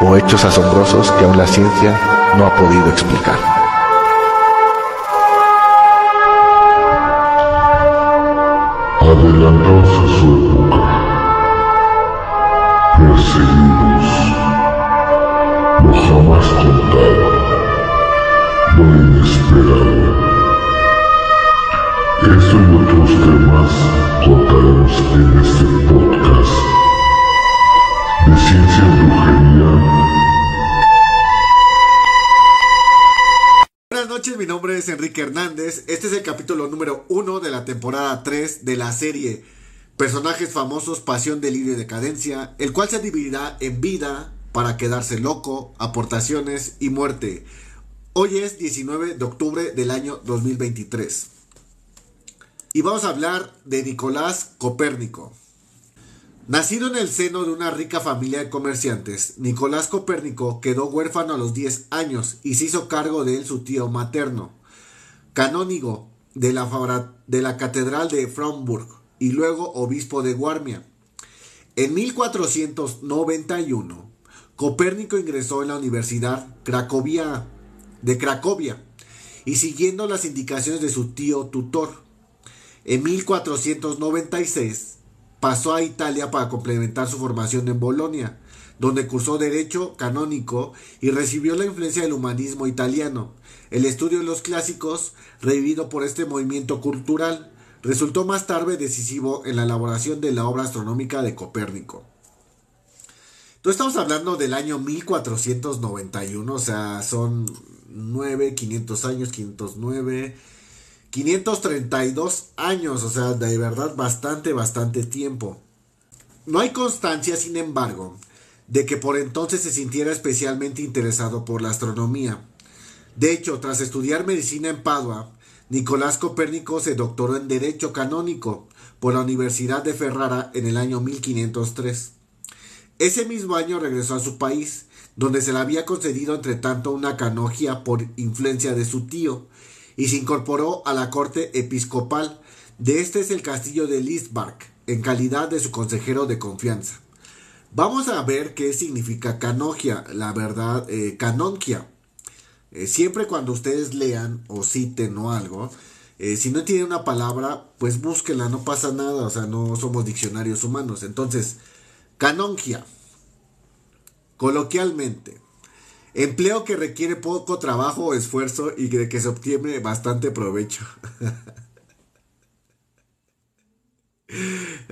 o hechos asombrosos que aún la ciencia no ha podido explicar. Su Enrique Hernández. Este es el capítulo número 1 de la temporada 3 de la serie Personajes famosos, pasión, delirio y decadencia, el cual se dividirá en vida para quedarse loco, aportaciones y muerte. Hoy es 19 de octubre del año 2023. Y vamos a hablar de Nicolás Copérnico. Nacido en el seno de una rica familia de comerciantes, Nicolás Copérnico quedó huérfano a los 10 años y se hizo cargo de él su tío materno, canónigo de la, de la Catedral de Frauenburg y luego obispo de Guarmia. En 1491, Copérnico ingresó en la Universidad Cracovia, de Cracovia y siguiendo las indicaciones de su tío tutor. En 1496 pasó a Italia para complementar su formación en Bolonia, donde cursó Derecho Canónico y recibió la influencia del humanismo italiano. El estudio de los clásicos, revivido por este movimiento cultural, resultó más tarde decisivo en la elaboración de la obra astronómica de Copérnico. Entonces estamos hablando del año 1491, o sea, son 9, 500 años, 509, 532 años, o sea, de verdad bastante, bastante tiempo. No hay constancia, sin embargo, de que por entonces se sintiera especialmente interesado por la astronomía. De hecho, tras estudiar medicina en Padua, Nicolás Copérnico se doctoró en Derecho Canónico por la Universidad de Ferrara en el año 1503. Ese mismo año regresó a su país, donde se le había concedido entre tanto una canogia por influencia de su tío, y se incorporó a la corte episcopal. De este es el castillo de Lisbark, en calidad de su consejero de confianza. Vamos a ver qué significa canogia, la verdad, eh, canonquia. Eh, siempre cuando ustedes lean o citen o algo, eh, si no entienden una palabra, pues búsquela, no pasa nada, o sea, no somos diccionarios humanos. Entonces, canongia, coloquialmente, empleo que requiere poco trabajo o esfuerzo y de que se obtiene bastante provecho.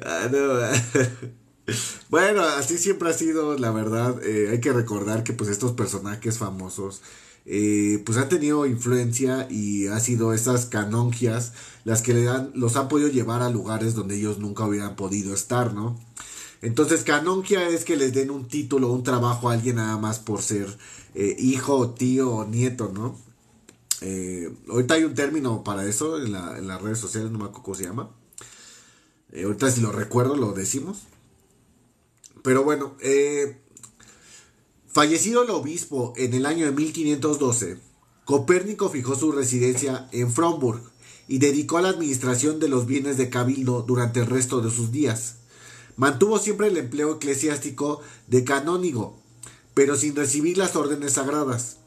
Ah, no. Bueno, así siempre ha sido, la verdad. eh, hay que recordar que pues estos personajes famosos eh, pues han tenido influencia y ha sido esas canongias las que le los han podido llevar a lugares donde ellos nunca hubieran podido estar, ¿no? Entonces canongia es que les den un título, un trabajo a alguien nada más por ser eh, hijo, tío o nieto, ¿no? Ahorita hay un término para eso en, la- en las redes sociales, no me acuerdo cómo se llama. Ahorita si lo recuerdo lo decimos. Pero bueno, eh, fallecido el obispo en el año de 1512, Copérnico fijó su residencia en Frauenburg y dedicó a la administración de los bienes de cabildo durante el resto de sus días. Mantuvo siempre el empleo eclesiástico de canónigo, pero sin recibir las órdenes sagradas.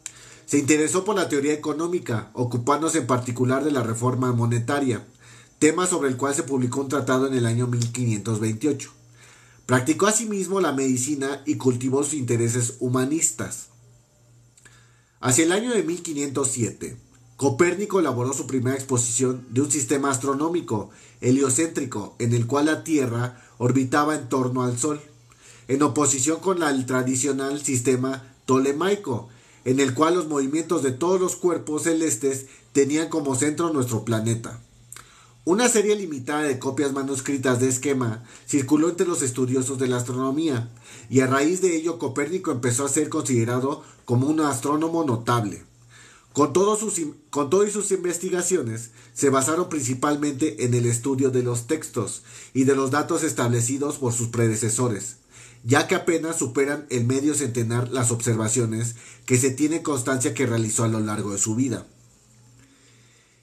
Se interesó por la teoría económica, ocupándose en particular de la reforma monetaria, tema sobre el cual se publicó un tratado en el año 1528. Practicó asimismo la medicina y cultivó sus intereses humanistas. Hacia el año de 1507, Copérnico elaboró su primera exposición de un sistema astronómico heliocéntrico en el cual la Tierra orbitaba en torno al Sol, en oposición con el tradicional sistema tolemaico, en el cual los movimientos de todos los cuerpos celestes tenían como centro nuestro planeta. Una serie limitada de copias manuscritas de esquema circuló entre los estudiosos de la astronomía, y a raíz de ello Copérnico empezó a ser considerado como un astrónomo notable. Con, todos sus, con sus investigaciones se basaron principalmente en el estudio de los textos y de los datos establecidos por sus predecesores, ya que apenas superan el medio centenar las observaciones que se tiene constancia que realizó a lo largo de su vida.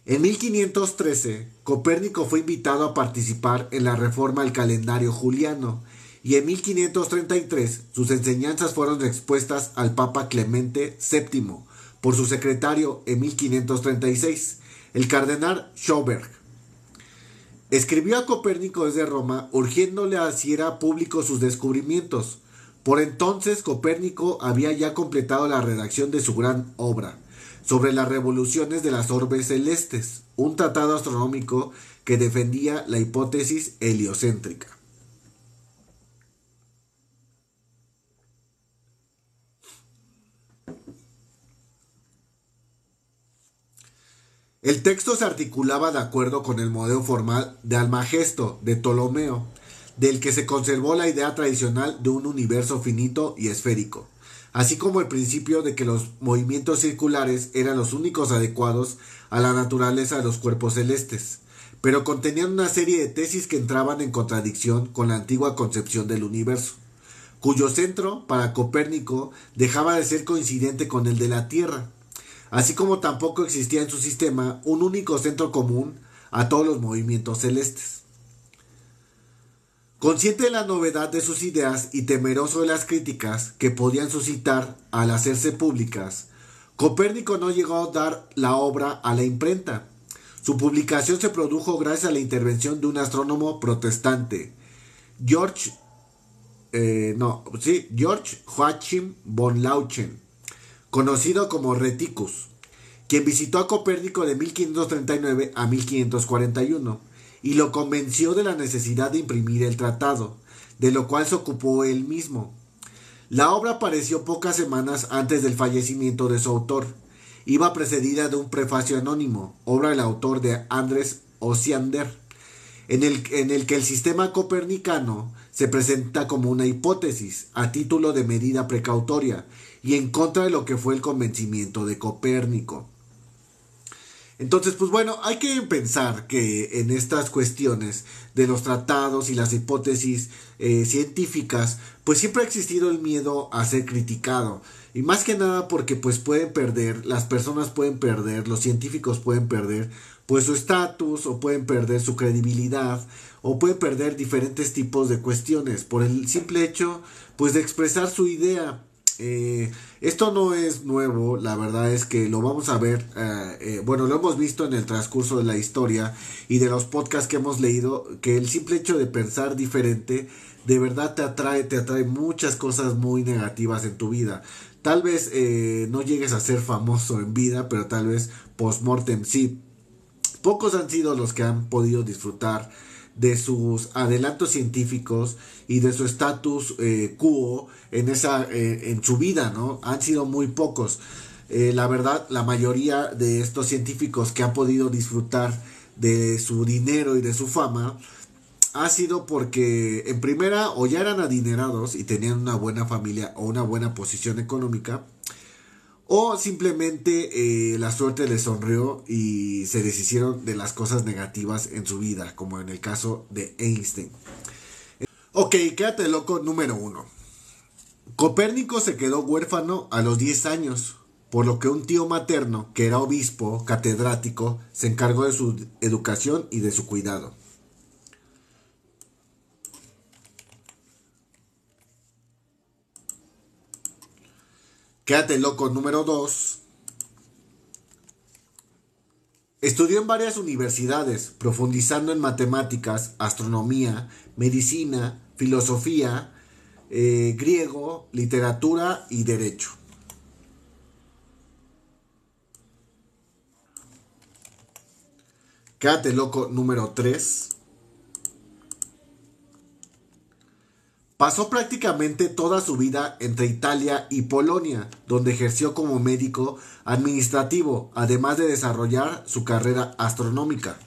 En 1513, Copérnico fue invitado a participar en la reforma al calendario juliano y en 1533 sus enseñanzas fueron expuestas al Papa Clemente VII por su secretario en 1536, el cardenal Schauberg. Escribió a Copérnico desde Roma urgiéndole a si era público sus descubrimientos. Por entonces Copérnico había ya completado la redacción de su gran obra sobre las revoluciones de las orbes celestes, un tratado astronómico que defendía la hipótesis heliocéntrica. El texto se articulaba de acuerdo con el modelo formal de Almagesto de Ptolomeo, del que se conservó la idea tradicional de un universo finito y esférico así como el principio de que los movimientos circulares eran los únicos adecuados a la naturaleza de los cuerpos celestes, pero contenían una serie de tesis que entraban en contradicción con la antigua concepción del universo, cuyo centro, para Copérnico, dejaba de ser coincidente con el de la Tierra, así como tampoco existía en su sistema un único centro común a todos los movimientos celestes. Consciente de la novedad de sus ideas y temeroso de las críticas que podían suscitar al hacerse públicas, Copérnico no llegó a dar la obra a la imprenta. Su publicación se produjo gracias a la intervención de un astrónomo protestante, George, eh, no, sí, George Joachim von Lauchen, conocido como Reticus, quien visitó a Copérnico de 1539 a 1541 y lo convenció de la necesidad de imprimir el tratado, de lo cual se ocupó él mismo. La obra apareció pocas semanas antes del fallecimiento de su autor. Iba precedida de un prefacio anónimo, obra del autor de Andrés Osiander, en el, en el que el sistema copernicano se presenta como una hipótesis, a título de medida precautoria, y en contra de lo que fue el convencimiento de Copérnico. Entonces, pues bueno, hay que pensar que en estas cuestiones de los tratados y las hipótesis eh, científicas, pues siempre ha existido el miedo a ser criticado. Y más que nada porque pues pueden perder, las personas pueden perder, los científicos pueden perder pues su estatus o pueden perder su credibilidad o pueden perder diferentes tipos de cuestiones por el simple hecho pues de expresar su idea eh, esto no es nuevo, la verdad es que lo vamos a ver, eh, eh, bueno, lo hemos visto en el transcurso de la historia y de los podcasts que hemos leído, que el simple hecho de pensar diferente de verdad te atrae, te atrae muchas cosas muy negativas en tu vida. Tal vez no llegues a ser famoso en vida, pero tal vez post-mortem sí. Pocos han sido los que han podido disfrutar de sus adelantos científicos y de su estatus eh, quo en, esa, eh, en su vida, ¿no? Han sido muy pocos. Eh, la verdad, la mayoría de estos científicos que han podido disfrutar de su dinero y de su fama ha sido porque en primera o ya eran adinerados y tenían una buena familia o una buena posición económica o simplemente eh, la suerte les sonrió y se deshicieron de las cosas negativas en su vida, como en el caso de Einstein. Ok, quédate loco número uno. Copérnico se quedó huérfano a los 10 años, por lo que un tío materno, que era obispo, catedrático, se encargó de su educación y de su cuidado. Quédate loco número 2. Estudió en varias universidades, profundizando en matemáticas, astronomía, medicina, filosofía, eh, griego, literatura y derecho. Quédate loco número 3. Pasó prácticamente toda su vida entre Italia y Polonia, donde ejerció como médico administrativo, además de desarrollar su carrera astronómica.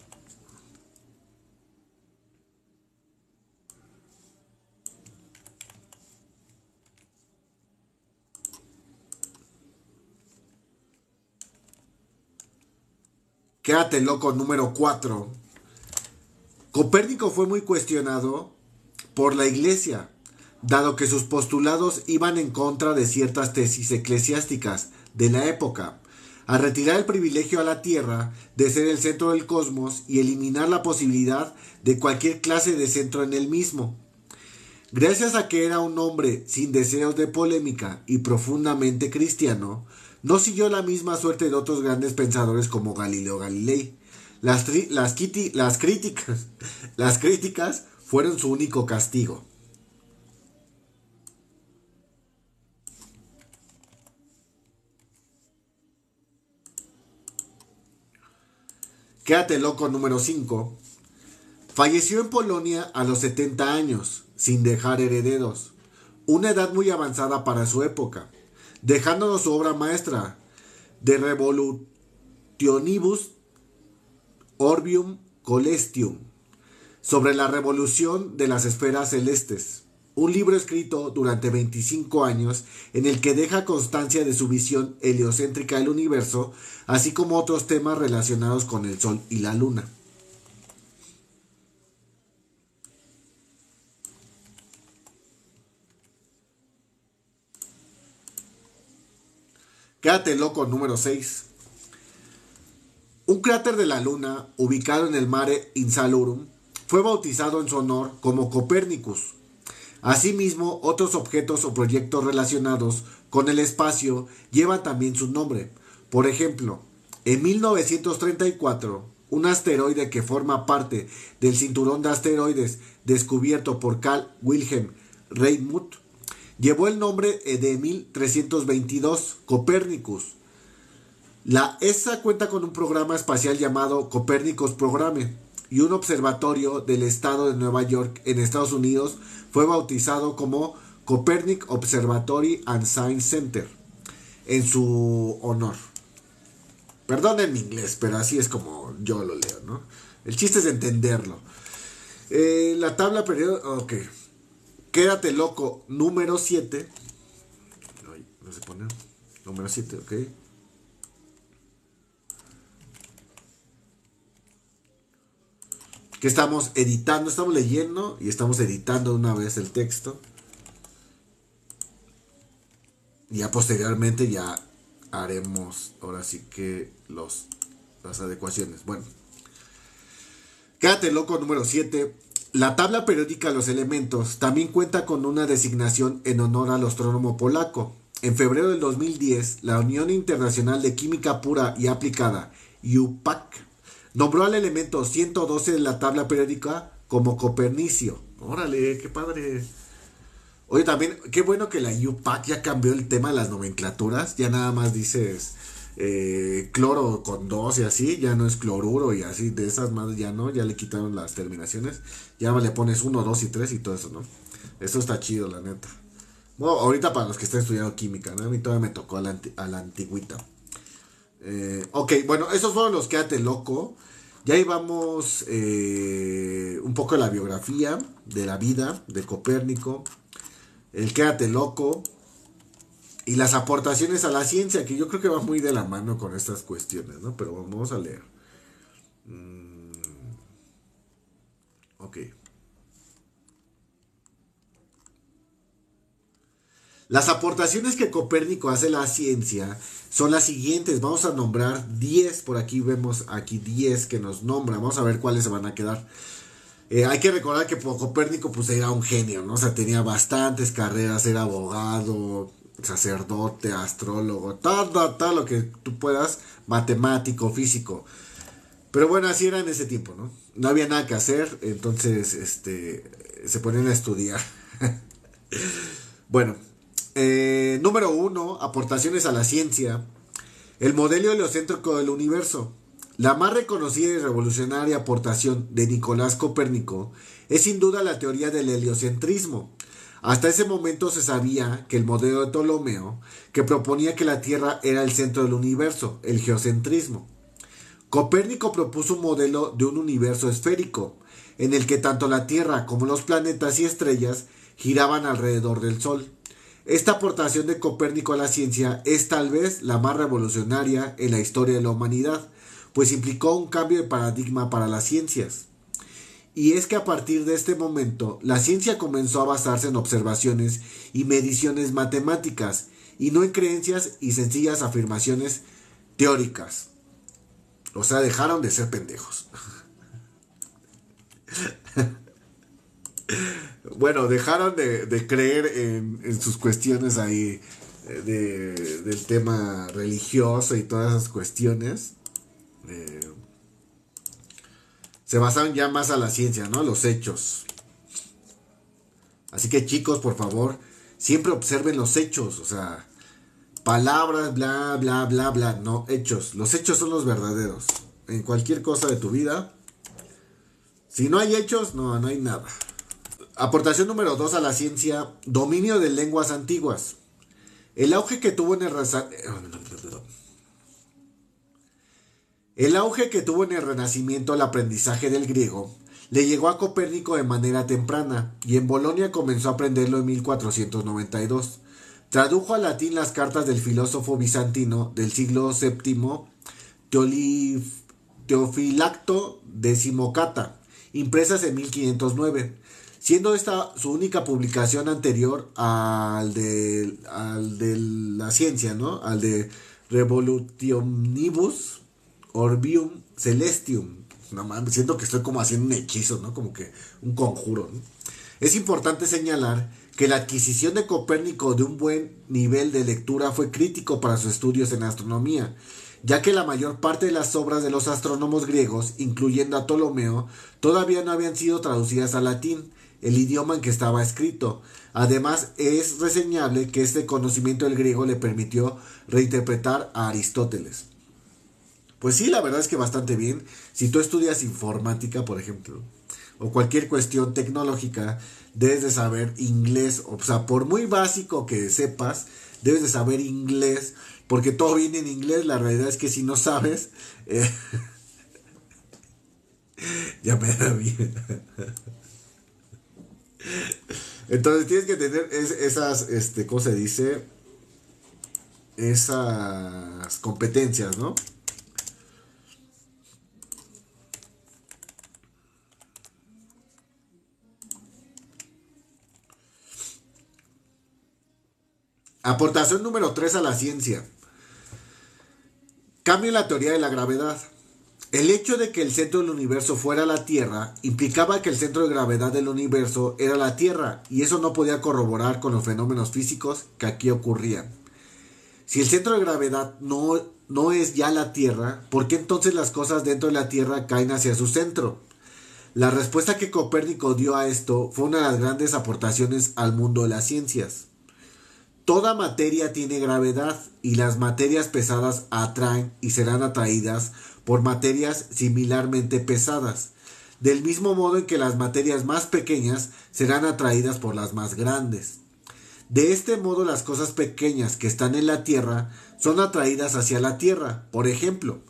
Quédate loco número 4. Copérnico fue muy cuestionado por la Iglesia dado que sus postulados iban en contra de ciertas tesis eclesiásticas de la época, a retirar el privilegio a la Tierra de ser el centro del cosmos y eliminar la posibilidad de cualquier clase de centro en el mismo. Gracias a que era un hombre sin deseos de polémica y profundamente cristiano, no siguió la misma suerte de otros grandes pensadores como Galileo Galilei. Las, las, las, críticas, las críticas fueron su único castigo. Quédate loco número 5. Falleció en Polonia a los 70 años, sin dejar herederos, una edad muy avanzada para su época, dejándonos su obra maestra, De Revolutionibus Orbium Colestium, sobre la revolución de las esferas celestes un libro escrito durante 25 años en el que deja constancia de su visión heliocéntrica del universo, así como otros temas relacionados con el Sol y la Luna. Quédate loco número 6. Un cráter de la Luna, ubicado en el Mare Insalurum, fue bautizado en su honor como Copérnicus, Asimismo, otros objetos o proyectos relacionados con el espacio llevan también su nombre. Por ejemplo, en 1934, un asteroide que forma parte del cinturón de asteroides descubierto por Carl Wilhelm Reinmuth llevó el nombre de 1322 Copernicus. La ESA cuenta con un programa espacial llamado Copernicus Programe y un observatorio del estado de Nueva York en Estados Unidos fue bautizado como Copernic Observatory and Science Center en su honor. Perdonen mi inglés, pero así es como yo lo leo, ¿no? El chiste es entenderlo. Eh, la tabla periódica, ok. Quédate loco, número 7. No se pone. Número 7, ok. Que estamos editando, estamos leyendo y estamos editando una vez el texto. Ya posteriormente ya haremos ahora sí que los, las adecuaciones. Bueno. Quédate loco número 7. La tabla periódica de los elementos también cuenta con una designación en honor al astrónomo polaco. En febrero del 2010, la Unión Internacional de Química Pura y Aplicada, UPAC, Nombró al elemento 112 de la tabla periódica como Copernicio. Órale, qué padre. Oye, también, qué bueno que la UPAC ya cambió el tema de las nomenclaturas. Ya nada más dices eh, cloro con dos y así. Ya no es cloruro y así. De esas más ya no. Ya le quitaron las terminaciones. Ya le pones 1, 2 y 3 y todo eso, ¿no? Eso está chido, la neta. Bueno, ahorita para los que están estudiando química, ¿no? A mí todavía me tocó a la, a la antigüita. Eh, ok, bueno, esos fueron los Quédate Loco. Ya íbamos eh, un poco de la biografía de la vida de Copérnico, el Quédate Loco y las aportaciones a la ciencia, que yo creo que va muy de la mano con estas cuestiones, ¿no? Pero vamos a leer. Mm, ok. Las aportaciones que Copérnico hace a la ciencia son las siguientes. Vamos a nombrar 10. Por aquí vemos aquí 10 que nos nombran. Vamos a ver cuáles se van a quedar. Eh, hay que recordar que Copérnico pues era un genio, ¿no? O sea, tenía bastantes carreras, era abogado, sacerdote, astrólogo, todo, todo lo que tú puedas, matemático, físico. Pero bueno, así era en ese tiempo, ¿no? No había nada que hacer, entonces este, se ponían a estudiar. bueno, eh, número uno, aportaciones a la ciencia. El modelo heliocéntrico del universo. La más reconocida y revolucionaria aportación de Nicolás Copérnico es sin duda la teoría del heliocentrismo. Hasta ese momento se sabía que el modelo de Ptolomeo, que proponía que la Tierra era el centro del universo, el geocentrismo. Copérnico propuso un modelo de un universo esférico, en el que tanto la Tierra como los planetas y estrellas giraban alrededor del Sol. Esta aportación de Copérnico a la ciencia es tal vez la más revolucionaria en la historia de la humanidad, pues implicó un cambio de paradigma para las ciencias. Y es que a partir de este momento, la ciencia comenzó a basarse en observaciones y mediciones matemáticas, y no en creencias y sencillas afirmaciones teóricas. O sea, dejaron de ser pendejos. bueno, dejaron de, creer en, sus cuestiones ahí eh, del tema religioso y todas esas cuestiones. Eh, se basaron ya más a la ciencia, ¿no? Los hechos. Así que chicos, por favor, siempre observen los hechos, o sea, palabras, bla, bla, bla, bla, no, hechos. Los hechos son los verdaderos. En cualquier cosa de tu vida, si no hay hechos, no, no hay nada. Aportación número 2 a la ciencia, dominio de lenguas antiguas. El auge que tuvo en el Renacimiento el aprendizaje del griego le llegó a Copérnico de manera temprana y en Bolonia comenzó a aprenderlo en 1492. Tradujo al latín las cartas del filósofo bizantino del siglo VII Teofilacto Decimocata, impresas en 1509, siendo esta su única publicación anterior al de, al de la ciencia, ¿no? al de Revolutionibus Orbium Celestium. No mames, siento que estoy como haciendo un hechizo, ¿no? Como que un conjuro. Es importante señalar que la adquisición de Copérnico de un buen nivel de lectura fue crítico para sus estudios en astronomía, ya que la mayor parte de las obras de los astrónomos griegos, incluyendo a Ptolomeo, todavía no habían sido traducidas al latín, el idioma en que estaba escrito. Además, es reseñable que este conocimiento del griego le permitió reinterpretar a Aristóteles. Pues sí, la verdad es que bastante bien. Si tú estudias informática, por ejemplo, o cualquier cuestión tecnológica, debes de saber inglés. O sea, por muy básico que sepas, debes de saber inglés, porque todo viene en inglés. La realidad es que si no sabes, eh, ya me da bien. Entonces tienes que tener esas, este, ¿cómo se dice? Esas competencias, ¿no? Aportación número 3 a la ciencia. Cambio en la teoría de la gravedad. El hecho de que el centro del universo fuera la Tierra implicaba que el centro de gravedad del universo era la Tierra y eso no podía corroborar con los fenómenos físicos que aquí ocurrían. Si el centro de gravedad no, no es ya la Tierra, ¿por qué entonces las cosas dentro de la Tierra caen hacia su centro? La respuesta que Copérnico dio a esto fue una de las grandes aportaciones al mundo de las ciencias. Toda materia tiene gravedad y las materias pesadas atraen y serán atraídas por materias similarmente pesadas, del mismo modo en que las materias más pequeñas serán atraídas por las más grandes. De este modo las cosas pequeñas que están en la Tierra son atraídas hacia la Tierra. Por ejemplo,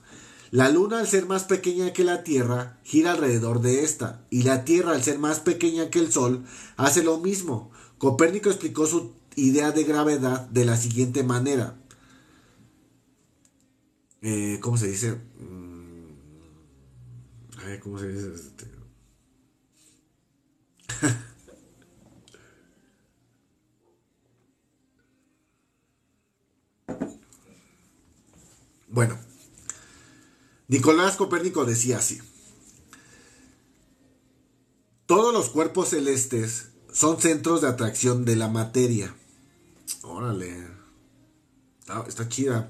la Luna al ser más pequeña que la Tierra gira alrededor de esta, y la Tierra al ser más pequeña que el Sol hace lo mismo. Copérnico explicó su idea de gravedad de la siguiente manera. Eh, ¿Cómo se dice? Mm, ¿Cómo se dice? Este? bueno, Nicolás Copérnico decía así. Todos los cuerpos celestes son centros de atracción de la materia. Órale. Está, chida.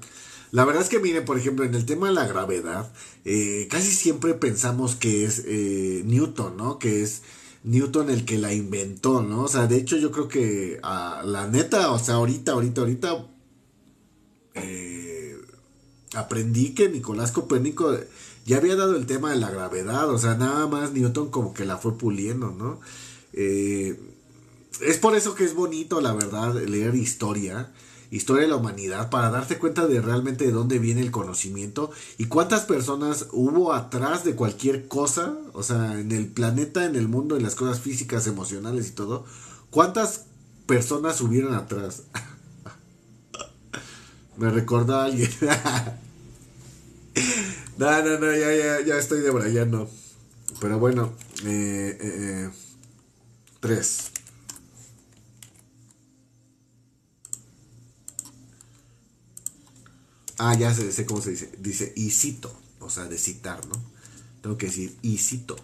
La verdad es que miren, por ejemplo, en el tema de la gravedad, eh, casi siempre pensamos que es eh, Newton, ¿no? Que es Newton el que la inventó, ¿no? O sea, de hecho yo creo que a la neta, o sea, ahorita, ahorita, ahorita, eh, aprendí que Nicolás Copérnico ya había dado el tema de la gravedad, o sea, nada más Newton como que la fue puliendo, ¿no? Eh, es por eso que es bonito, la verdad, leer historia, historia de la humanidad, para darte cuenta de realmente de dónde viene el conocimiento y cuántas personas hubo atrás de cualquier cosa, o sea, en el planeta, en el mundo, en las cosas físicas, emocionales y todo. ¿Cuántas personas hubieron atrás? Me recuerda a alguien. No, no, no, ya, ya, ya estoy debrayando. Pero bueno, eh, eh, eh, tres. Ah, ya sé, sé cómo se dice. Dice y cito, o sea, de citar, ¿no? Tengo que decir y cito.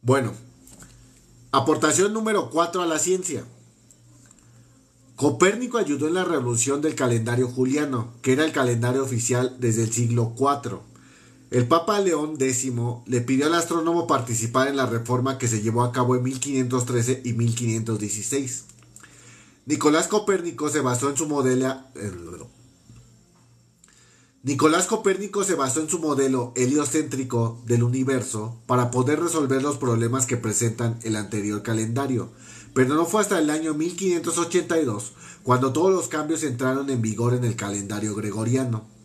Bueno, aportación número 4 a la ciencia. Copérnico ayudó en la revolución del calendario juliano, que era el calendario oficial desde el siglo IV. El Papa León X le pidió al astrónomo participar en la reforma que se llevó a cabo en 1513 y 1516. Nicolás Copérnico se basó en su modelo Nicolás Copérnico se basó en su modelo heliocéntrico del universo para poder resolver los problemas que presentan el anterior calendario, pero no fue hasta el año 1582 cuando todos los cambios entraron en vigor en el calendario gregoriano.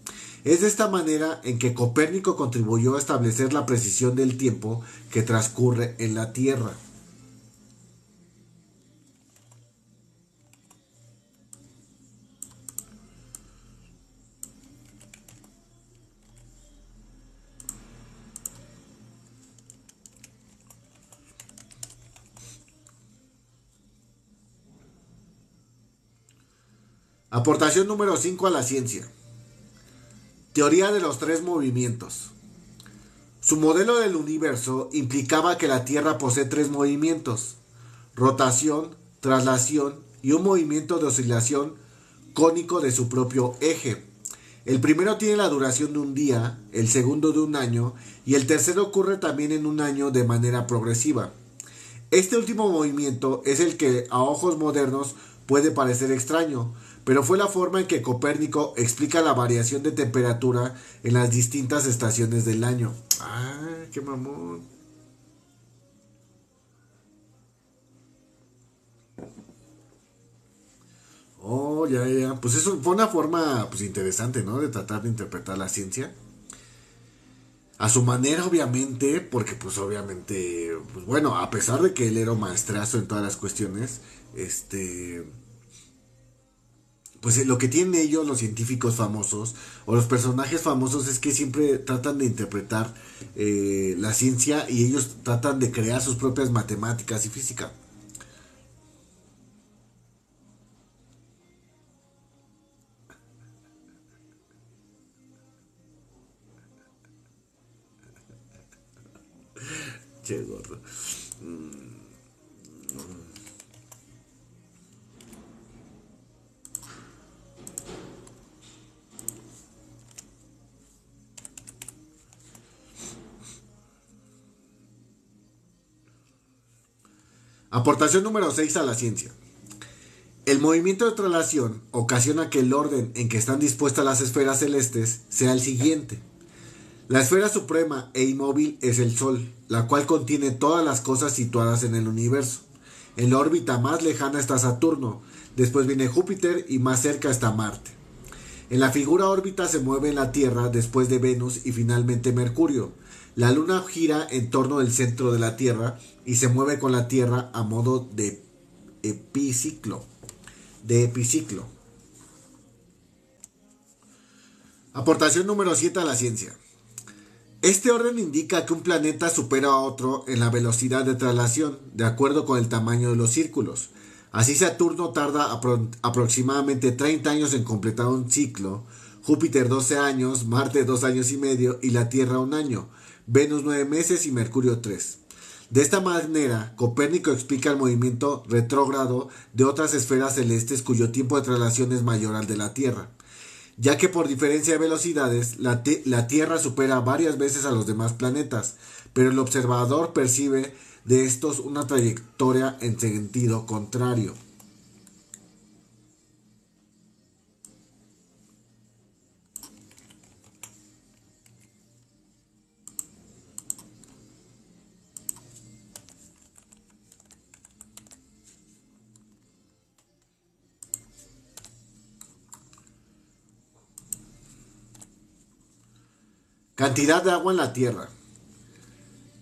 Es de esta manera en que Copérnico contribuyó a establecer la precisión del tiempo que transcurre en la Tierra. Aportación número 5 a la ciencia. Teoría de los tres movimientos. Su modelo del universo implicaba que la Tierra posee tres movimientos, rotación, traslación y un movimiento de oscilación cónico de su propio eje. El primero tiene la duración de un día, el segundo de un año y el tercero ocurre también en un año de manera progresiva. Este último movimiento es el que a ojos modernos puede parecer extraño, pero fue la forma en que Copérnico explica la variación de temperatura en las distintas estaciones del año. ¡Ah, qué mamón! Oh, ya, ya. Pues eso fue una forma pues, interesante, ¿no? De tratar de interpretar la ciencia. A su manera, obviamente, porque pues obviamente, pues bueno, a pesar de que él era maestrazo en todas las cuestiones, este pues eh, lo que tienen ellos, los científicos famosos, o los personajes famosos, es que siempre tratan de interpretar eh, la ciencia y ellos tratan de crear sus propias matemáticas y física. che gordo. Mm. Aportación número 6 a la ciencia. El movimiento de traslación ocasiona que el orden en que están dispuestas las esferas celestes sea el siguiente. La esfera suprema e inmóvil es el Sol, la cual contiene todas las cosas situadas en el universo. En la órbita más lejana está Saturno, después viene Júpiter y más cerca está Marte. En la figura órbita se mueve la Tierra después de Venus y finalmente Mercurio. La Luna gira en torno del centro de la Tierra y se mueve con la Tierra a modo de epiciclo. De epiciclo. Aportación número 7 a la ciencia. Este orden indica que un planeta supera a otro en la velocidad de traslación, de acuerdo con el tamaño de los círculos. Así Saturno tarda aproximadamente 30 años en completar un ciclo, Júpiter 12 años, Marte 2 años y medio y la Tierra un año, Venus 9 meses y Mercurio 3. De esta manera, Copérnico explica el movimiento retrógrado de otras esferas celestes cuyo tiempo de traslación es mayor al de la Tierra, ya que por diferencia de velocidades, la, la Tierra supera varias veces a los demás planetas, pero el observador percibe de estos una trayectoria en sentido contrario. Cantidad de agua en la Tierra.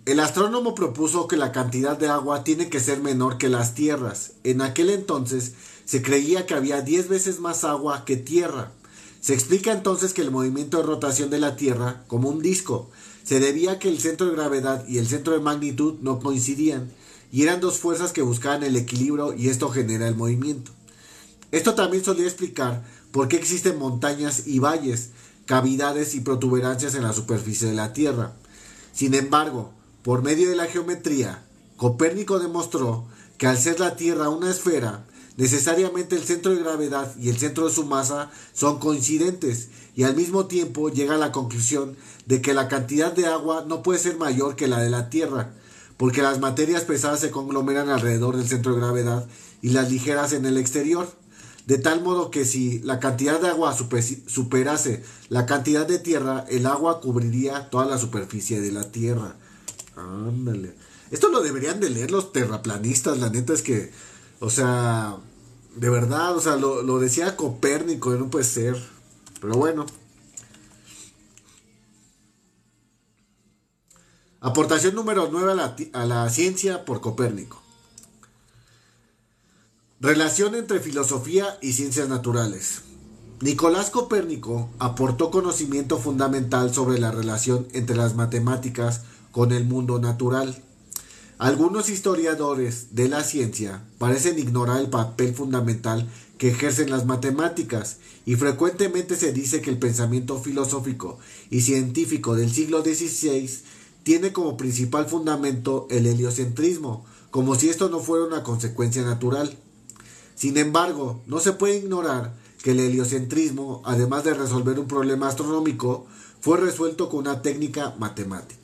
El astrónomo propuso que la cantidad de agua tiene que ser menor que las tierras. En aquel entonces se creía que había 10 veces más agua que tierra. Se explica entonces que el movimiento de rotación de la Tierra, como un disco, se debía a que el centro de gravedad y el centro de magnitud no coincidían, y eran dos fuerzas que buscaban el equilibrio y esto genera el movimiento. Esto también solía explicar por qué existen montañas y valles, cavidades y protuberancias en la superficie de la Tierra. Sin embargo, por medio de la geometría, Copérnico demostró que al ser la Tierra una esfera, necesariamente el centro de gravedad y el centro de su masa son coincidentes y al mismo tiempo llega a la conclusión de que la cantidad de agua no puede ser mayor que la de la Tierra, porque las materias pesadas se conglomeran alrededor del centro de gravedad y las ligeras en el exterior. De tal modo que si la cantidad de agua superase la cantidad de tierra, el agua cubriría toda la superficie de la Tierra. Ándale. Esto lo deberían de leer los terraplanistas, la neta es que, o sea, de verdad, o sea, lo, decía Copérnico, no puede ser. Pero bueno. Aportación número 9 a la, a la ciencia por Copérnico. Relación entre filosofía y ciencias naturales. Nicolás Copérnico aportó conocimiento fundamental sobre la relación entre las matemáticas con el mundo natural. Algunos historiadores de la ciencia parecen ignorar el papel fundamental que ejercen las matemáticas y frecuentemente se dice que el pensamiento filosófico y científico del siglo XVI tiene como principal fundamento el heliocentrismo, como si esto no fuera una consecuencia natural. Sin embargo, no se puede ignorar que el heliocentrismo, además de resolver un problema astronómico, fue resuelto con una técnica matemática.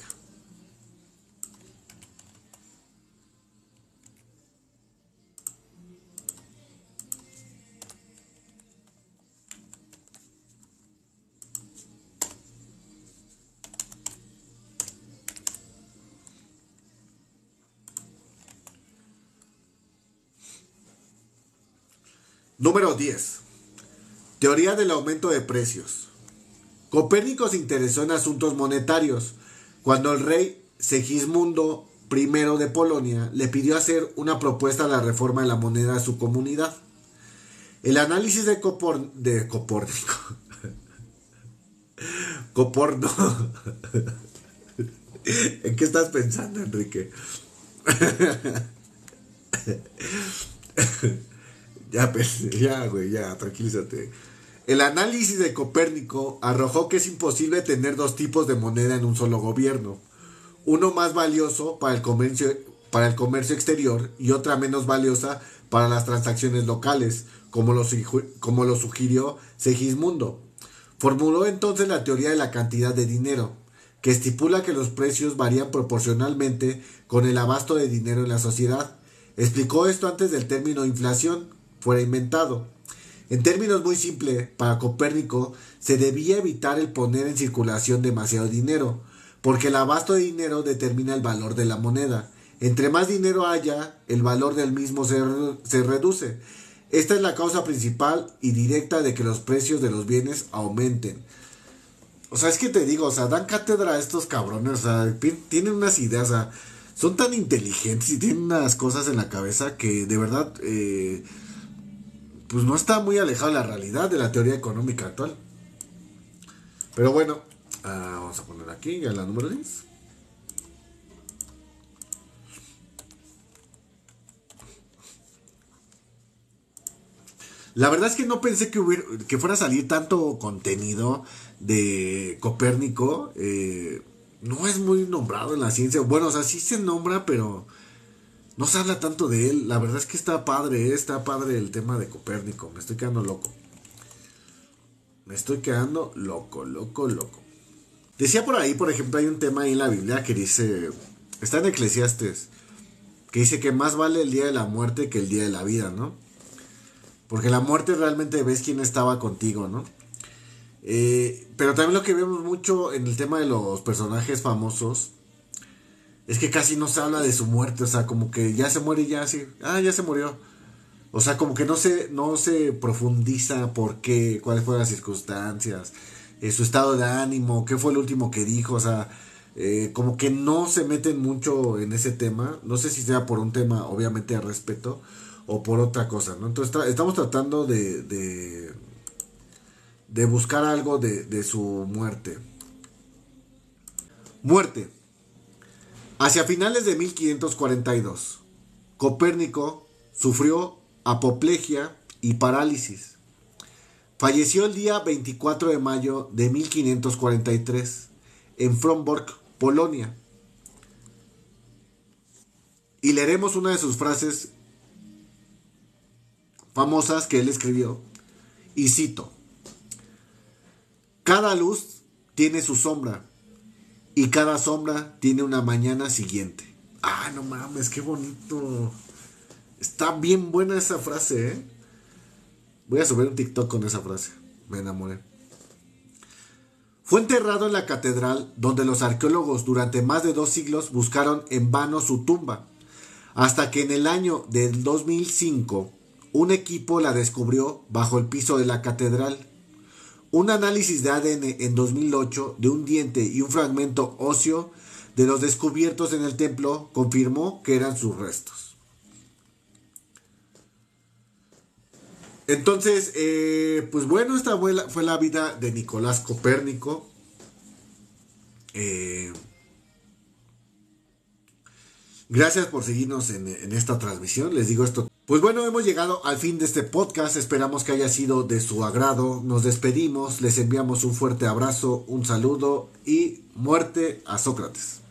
Número 10. Teoría del aumento de precios. Copérnico se interesó en asuntos monetarios cuando el rey Segismundo I de Polonia le pidió hacer una propuesta a la reforma de la moneda de su comunidad. El análisis de, Copor de Copórnico. Coporno. ¿En qué estás pensando, Enrique? Ya, ya, güey, ya, tranquilízate. El análisis de Copérnico arrojó que es imposible tener dos tipos de moneda en un solo gobierno. Uno más valioso para el comercio, para el comercio exterior y otra menos valiosa para las transacciones locales, como lo, como lo sugirió Segismundo. Formuló entonces la teoría de la cantidad de dinero, que estipula que los precios varían proporcionalmente con el abasto de dinero en la sociedad. Explicó esto antes del término inflación, fuera inventado. En términos muy simples, para Copérnico se debía evitar el poner en circulación demasiado dinero, porque el abasto de dinero determina el valor de la moneda. Entre más dinero haya, el valor del mismo se, se reduce. Esta es la causa principal y directa de que los precios de los bienes aumenten. O sea, es que te digo, o sea, dan cátedra a estos cabrones, o sea, tienen unas ideas, o sea, son tan inteligentes y tienen unas cosas en la cabeza que de verdad eh, pues no está muy alejado de la realidad de la teoría económica actual. Pero bueno, ah, vamos a poner aquí ya la número 10. La verdad es que no pensé que, hubiera, que fuera a salir tanto contenido de Copérnico. Eh, no es muy nombrado en la ciencia. Bueno, o sea, sí se nombra, pero no se habla tanto de él. La verdad es que está padre, ¿eh? está padre el tema de Copérnico. Me estoy quedando loco. Me estoy quedando loco, loco, loco. Decía por ahí, por ejemplo, hay un tema ahí en la Biblia que dice, está en Eclesiastes, que dice que más vale el día de la muerte que el día de la vida, ¿no? Porque la muerte realmente ves quién estaba contigo, ¿no? Eh, pero también lo que vemos mucho en el tema de los personajes famosos es que casi no se habla de su muerte, o sea, como que ya se muere y ya así, ah, ya se murió. O sea, como que no se, no se profundiza por qué, cuáles fueron las circunstancias, eh, su estado de ánimo, qué fue el último que dijo, o sea, eh, como que no se meten mucho en ese tema. No sé si sea por un tema, obviamente, de respeto o por otra cosa, ¿no? Entonces estamos tratando de, de, de buscar algo de, de su muerte. Muerte. Hacia finales de 1542, Copérnico sufrió apoplejía y parálisis. Falleció el día 24 de mayo de 1543 en Fromborg, Polonia. Y leeremos una de sus frases famosas que él escribió. Y cito, Cada luz tiene su sombra y cada sombra tiene una mañana siguiente. Ah, no mames, qué bonito. Está bien buena esa frase, ¿eh? Voy a subir un TikTok con esa frase. Me enamoré. Fue enterrado en la catedral donde los arqueólogos durante más de dos siglos buscaron en vano su tumba, hasta que en el año del 2005 un equipo la descubrió bajo el piso de la catedral. Un análisis de ADN en 2008 de un diente y un fragmento óseo de los descubiertos en el templo confirmó que eran sus restos. Entonces, eh, pues bueno, esta fue la, vida de Nicolás Copérnico. Eh, gracias por seguirnos en, en, esta transmisión. Les digo esto. Pues bueno, hemos llegado al fin de este podcast. Esperamos que haya sido de su agrado. Nos despedimos. Les enviamos un fuerte abrazo, un saludo y muerte a Sócrates.